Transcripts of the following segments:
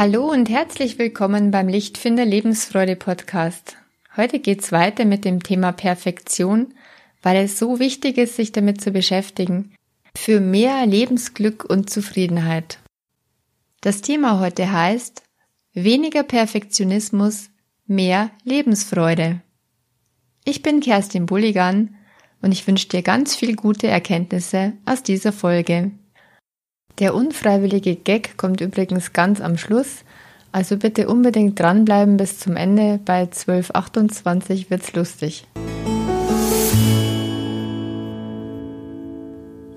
Hallo und herzlich willkommen beim Lichtfinder Lebensfreude Podcast. Heute geht's weiter mit dem Thema Perfektion, weil es so wichtig ist, sich damit zu beschäftigen, für mehr Lebensglück und Zufriedenheit. Das Thema heute heißt weniger Perfektionismus, mehr Lebensfreude. Ich bin Kerstin Bulligan und ich wünsche dir ganz viel gute Erkenntnisse aus dieser Folge. Der unfreiwillige Gag kommt übrigens ganz am Schluss, also bitte unbedingt dranbleiben bis zum Ende. Bei 12.28 wird's lustig.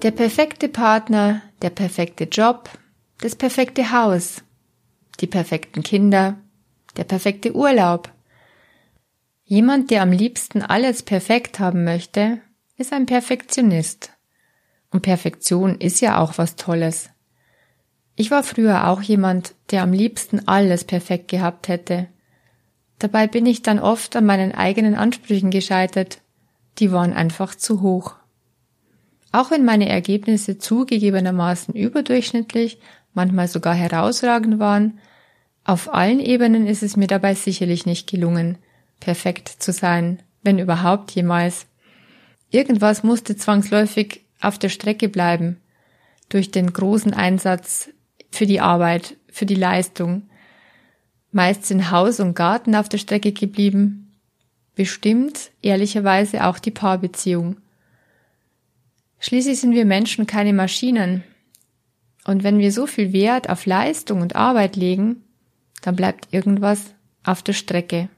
Der perfekte Partner, der perfekte Job, das perfekte Haus, die perfekten Kinder, der perfekte Urlaub. Jemand, der am liebsten alles perfekt haben möchte, ist ein Perfektionist. Und Perfektion ist ja auch was Tolles. Ich war früher auch jemand, der am liebsten alles perfekt gehabt hätte. Dabei bin ich dann oft an meinen eigenen Ansprüchen gescheitert. Die waren einfach zu hoch. Auch wenn meine Ergebnisse zugegebenermaßen überdurchschnittlich, manchmal sogar herausragend waren, auf allen Ebenen ist es mir dabei sicherlich nicht gelungen, perfekt zu sein, wenn überhaupt jemals. Irgendwas musste zwangsläufig auf der Strecke bleiben, durch den großen Einsatz für die Arbeit, für die Leistung. Meist sind Haus und Garten auf der Strecke geblieben. Bestimmt, ehrlicherweise, auch die Paarbeziehung. Schließlich sind wir Menschen keine Maschinen. Und wenn wir so viel Wert auf Leistung und Arbeit legen, dann bleibt irgendwas auf der Strecke.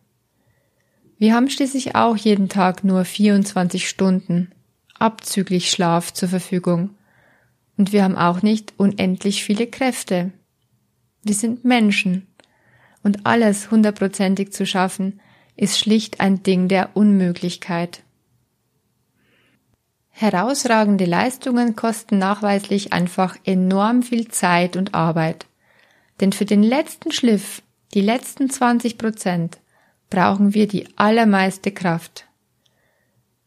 Wir haben schließlich auch jeden Tag nur 24 Stunden abzüglich Schlaf zur Verfügung. Und wir haben auch nicht unendlich viele Kräfte. Wir sind Menschen. Und alles hundertprozentig zu schaffen, ist schlicht ein Ding der Unmöglichkeit. Herausragende Leistungen kosten nachweislich einfach enorm viel Zeit und Arbeit. Denn für den letzten Schliff, die letzten 20 Prozent, brauchen wir die allermeiste Kraft.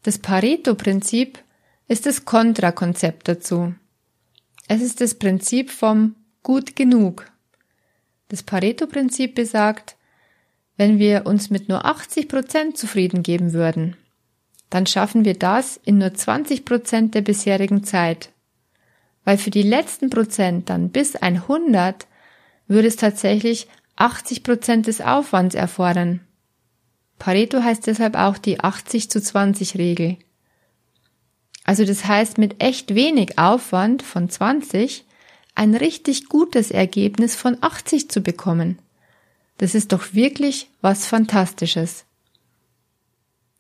Das Pareto-Prinzip ist das Kontrakonzept dazu. Es ist das Prinzip vom gut genug. Das Pareto-Prinzip besagt, wenn wir uns mit nur 80 Prozent zufrieden geben würden, dann schaffen wir das in nur 20 Prozent der bisherigen Zeit. Weil für die letzten Prozent dann bis 100 würde es tatsächlich 80 Prozent des Aufwands erfordern. Pareto heißt deshalb auch die 80 zu 20 Regel. Also das heißt, mit echt wenig Aufwand von 20 ein richtig gutes Ergebnis von 80 zu bekommen. Das ist doch wirklich was Fantastisches.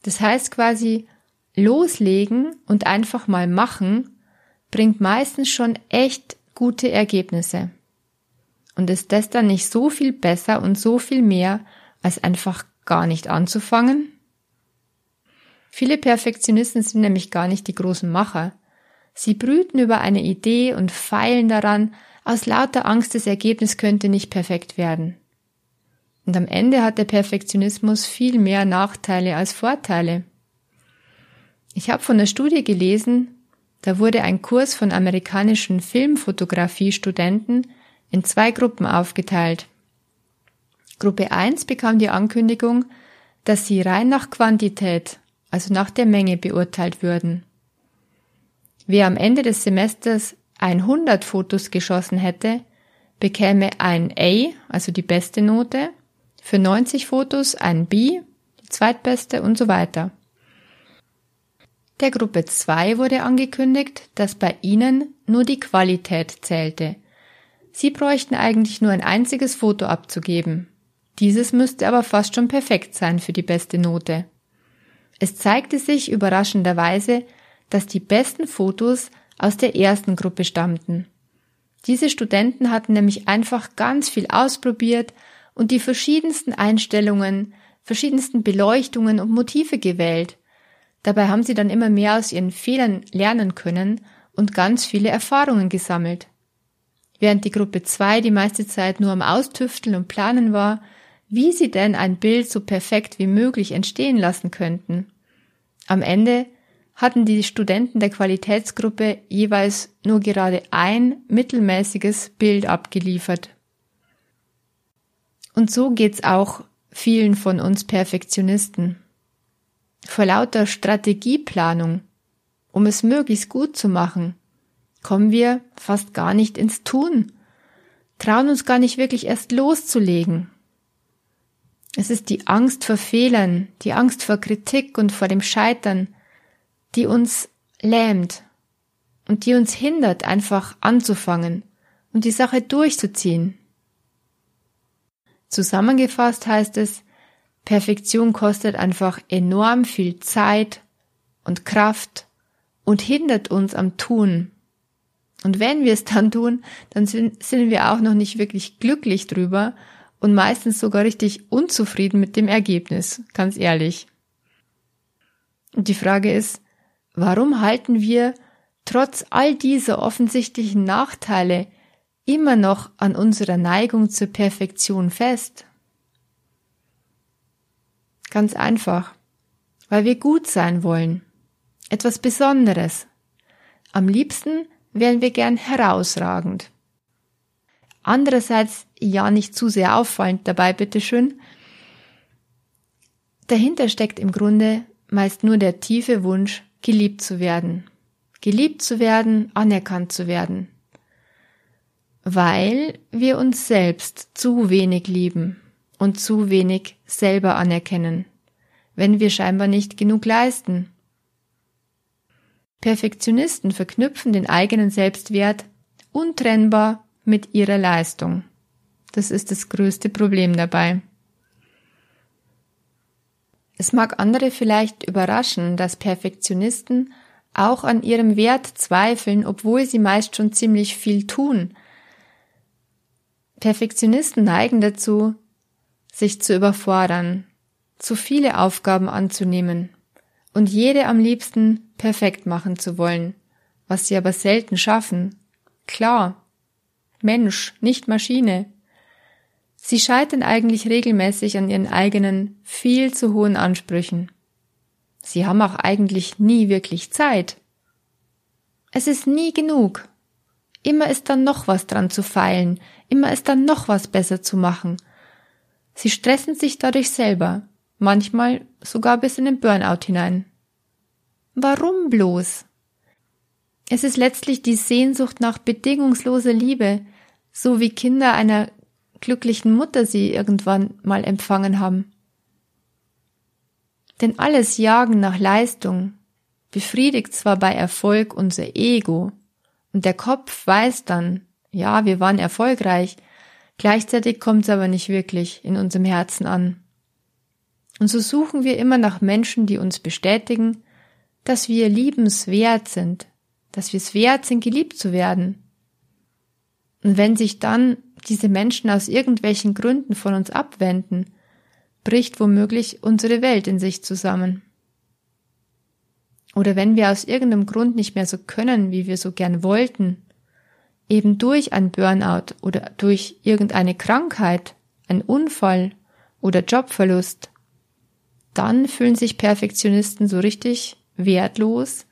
Das heißt quasi, loslegen und einfach mal machen bringt meistens schon echt gute Ergebnisse. Und ist das dann nicht so viel besser und so viel mehr, als einfach gar nicht anzufangen? Viele Perfektionisten sind nämlich gar nicht die großen Macher. Sie brüten über eine Idee und feilen daran, aus lauter Angst, das Ergebnis könnte nicht perfekt werden. Und am Ende hat der Perfektionismus viel mehr Nachteile als Vorteile. Ich habe von der Studie gelesen, da wurde ein Kurs von amerikanischen Filmfotografie-Studenten in zwei Gruppen aufgeteilt. Gruppe 1 bekam die Ankündigung, dass sie rein nach Quantität also nach der Menge beurteilt würden. Wer am Ende des Semesters 100 Fotos geschossen hätte, bekäme ein A, also die beste Note, für 90 Fotos ein B, die zweitbeste und so weiter. Der Gruppe 2 wurde angekündigt, dass bei ihnen nur die Qualität zählte. Sie bräuchten eigentlich nur ein einziges Foto abzugeben. Dieses müsste aber fast schon perfekt sein für die beste Note. Es zeigte sich überraschenderweise, dass die besten Fotos aus der ersten Gruppe stammten. Diese Studenten hatten nämlich einfach ganz viel ausprobiert und die verschiedensten Einstellungen, verschiedensten Beleuchtungen und Motive gewählt. Dabei haben sie dann immer mehr aus ihren Fehlern lernen können und ganz viele Erfahrungen gesammelt. Während die Gruppe 2 die meiste Zeit nur am Austüfteln und Planen war, wie sie denn ein Bild so perfekt wie möglich entstehen lassen könnten. Am Ende hatten die Studenten der Qualitätsgruppe jeweils nur gerade ein mittelmäßiges Bild abgeliefert. Und so geht's auch vielen von uns Perfektionisten. Vor lauter Strategieplanung, um es möglichst gut zu machen, kommen wir fast gar nicht ins Tun, trauen uns gar nicht wirklich erst loszulegen. Es ist die Angst vor Fehlern, die Angst vor Kritik und vor dem Scheitern, die uns lähmt und die uns hindert, einfach anzufangen und die Sache durchzuziehen. Zusammengefasst heißt es, Perfektion kostet einfach enorm viel Zeit und Kraft und hindert uns am Tun. Und wenn wir es dann tun, dann sind, wir auch noch nicht wirklich glücklich drüber und meistens sogar richtig unzufrieden mit dem Ergebnis, ganz ehrlich. Und die Frage ist, warum halten wir trotz all dieser offensichtlichen Nachteile immer noch an unserer Neigung zur Perfektion fest? Ganz einfach, weil wir gut sein wollen, etwas Besonderes. Am liebsten wären wir gern herausragend. Andererseits ja nicht zu sehr auffallend dabei, bitteschön. Dahinter steckt im Grunde meist nur der tiefe Wunsch, geliebt zu werden. Geliebt zu werden, anerkannt zu werden. Weil wir uns selbst zu wenig lieben und zu wenig selber anerkennen, wenn wir scheinbar nicht genug leisten. Perfektionisten verknüpfen den eigenen Selbstwert untrennbar mit ihrer Leistung. Das ist das größte Problem dabei. Es mag andere vielleicht überraschen, dass Perfektionisten auch an ihrem Wert zweifeln, obwohl sie meist schon ziemlich viel tun. Perfektionisten neigen dazu, sich zu überfordern, zu viele Aufgaben anzunehmen und jede am liebsten perfekt machen zu wollen, was sie aber selten schaffen. Klar. Mensch, nicht Maschine. Sie scheitern eigentlich regelmäßig an ihren eigenen, viel zu hohen Ansprüchen. Sie haben auch eigentlich nie wirklich Zeit. Es ist nie genug. Immer ist dann noch was dran zu feilen, immer ist dann noch was besser zu machen. Sie stressen sich dadurch selber, manchmal sogar bis in den Burnout hinein. Warum bloß? Es ist letztlich die Sehnsucht nach bedingungsloser Liebe, so wie Kinder einer glücklichen Mutter sie irgendwann mal empfangen haben. Denn alles Jagen nach Leistung befriedigt zwar bei Erfolg unser Ego, und der Kopf weiß dann, ja, wir waren erfolgreich, gleichzeitig kommt es aber nicht wirklich in unserem Herzen an. Und so suchen wir immer nach Menschen, die uns bestätigen, dass wir liebenswert sind, dass wir es wert sind, geliebt zu werden. Und wenn sich dann diese Menschen aus irgendwelchen Gründen von uns abwenden, bricht womöglich unsere Welt in sich zusammen. Oder wenn wir aus irgendeinem Grund nicht mehr so können, wie wir so gern wollten, eben durch ein Burnout oder durch irgendeine Krankheit, ein Unfall oder Jobverlust, dann fühlen sich Perfektionisten so richtig wertlos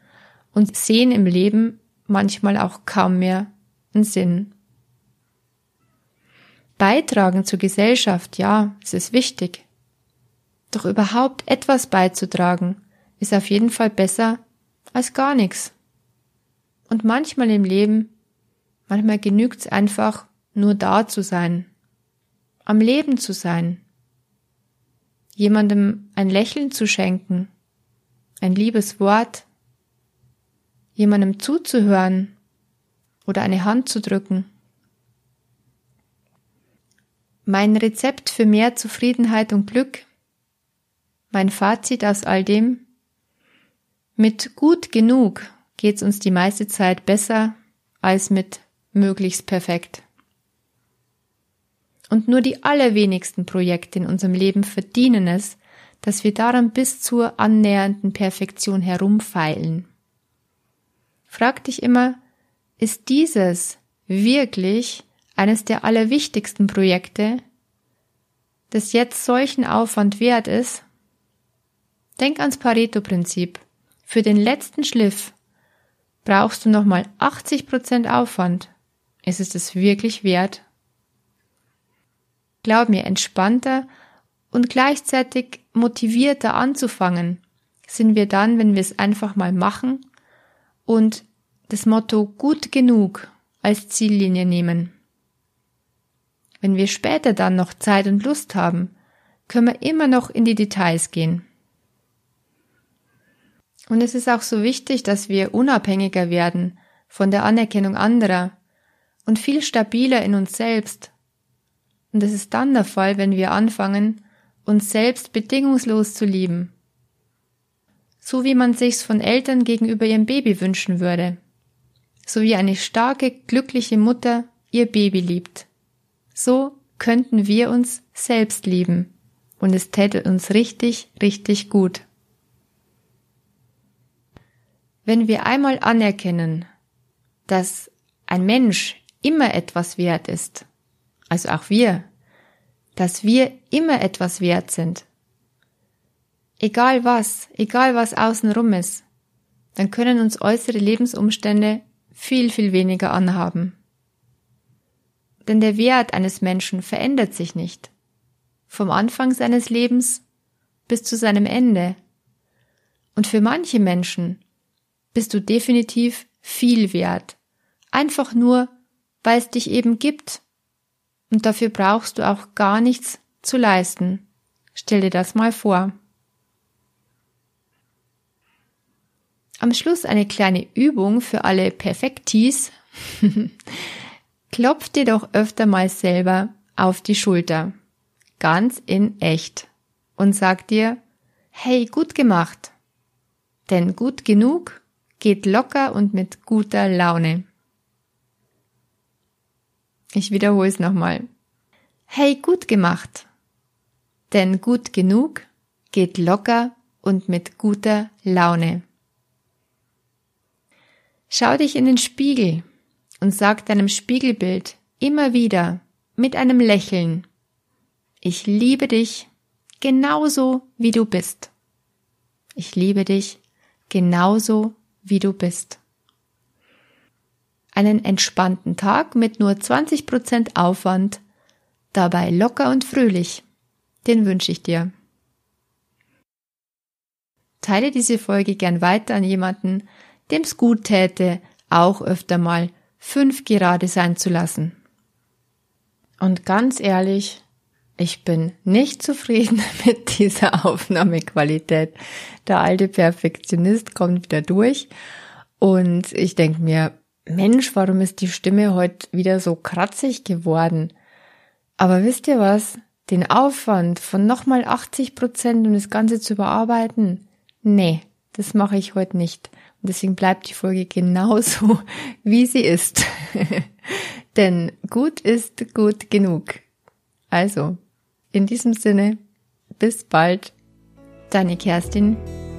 und sehen im Leben manchmal auch kaum mehr einen Sinn. Beitragen zur Gesellschaft, ja, es ist wichtig. Doch überhaupt etwas beizutragen, ist auf jeden Fall besser als gar nichts. Und manchmal im Leben, manchmal genügt's einfach, nur da zu sein, am Leben zu sein, jemandem ein Lächeln zu schenken, ein liebes Wort, jemandem zuzuhören oder eine Hand zu drücken. Mein Rezept für mehr Zufriedenheit und Glück, mein Fazit aus all dem, mit gut genug geht's uns die meiste Zeit besser als mit möglichst perfekt. Und nur die allerwenigsten Projekte in unserem Leben verdienen es, dass wir daran bis zur annähernden Perfektion herumfeilen. Frag dich immer, ist dieses wirklich eines der allerwichtigsten Projekte, das jetzt solchen Aufwand wert ist? Denk ans Pareto-Prinzip. Für den letzten Schliff brauchst du nochmal 80% Aufwand. Ist es das wirklich wert? glaub mir, entspannter und gleichzeitig motivierter anzufangen sind wir dann, wenn wir es einfach mal machen und das Motto gut genug als Ziellinie nehmen. Wenn wir später dann noch Zeit und Lust haben, können wir immer noch in die Details gehen. Und es ist auch so wichtig, dass wir unabhängiger werden von der Anerkennung anderer und viel stabiler in uns selbst. Und das ist dann der Fall, wenn wir anfangen, uns selbst bedingungslos zu lieben. So wie man sich's von Eltern gegenüber ihrem Baby wünschen würde. So wie eine starke, glückliche Mutter ihr Baby liebt. So könnten wir uns selbst lieben. Und es täte uns richtig, richtig gut. Wenn wir einmal anerkennen, dass ein Mensch immer etwas wert ist, also auch wir, dass wir immer etwas wert sind, egal was, egal was außenrum ist, dann können uns äußere Lebensumstände viel, viel weniger anhaben. Denn der Wert eines Menschen verändert sich nicht. Vom Anfang seines Lebens bis zu seinem Ende. Und für manche Menschen bist du definitiv viel wert. Einfach nur, weil es dich eben gibt. Und dafür brauchst du auch gar nichts zu leisten. Stell dir das mal vor. Am Schluss eine kleine Übung für alle Perfektis. Klopf dir doch öfter mal selber auf die Schulter. Ganz in echt. Und sag dir, hey, gut gemacht. Denn gut genug geht locker und mit guter Laune. Ich wiederhole es nochmal. Hey, gut gemacht. Denn gut genug geht locker und mit guter Laune. Schau dich in den Spiegel und sag deinem Spiegelbild immer wieder mit einem Lächeln, ich liebe dich genauso wie du bist. Ich liebe dich genauso wie du bist. Einen entspannten Tag mit nur 20% Aufwand, dabei locker und fröhlich. Den wünsche ich dir. Teile diese Folge gern weiter an jemanden, dem's gut täte, auch öfter mal fünf gerade sein zu lassen. Und ganz ehrlich, ich bin nicht zufrieden mit dieser Aufnahmequalität. Der alte Perfektionist kommt wieder durch und ich denke mir, Mensch, warum ist die Stimme heute wieder so kratzig geworden? Aber wisst ihr was? Den Aufwand von nochmal 80 Prozent, um das Ganze zu überarbeiten? Nee, das mache ich heute nicht. Deswegen bleibt die Folge genauso, wie sie ist. Denn gut ist gut genug. Also, in diesem Sinne, bis bald, deine Kerstin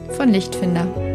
von Lichtfinder.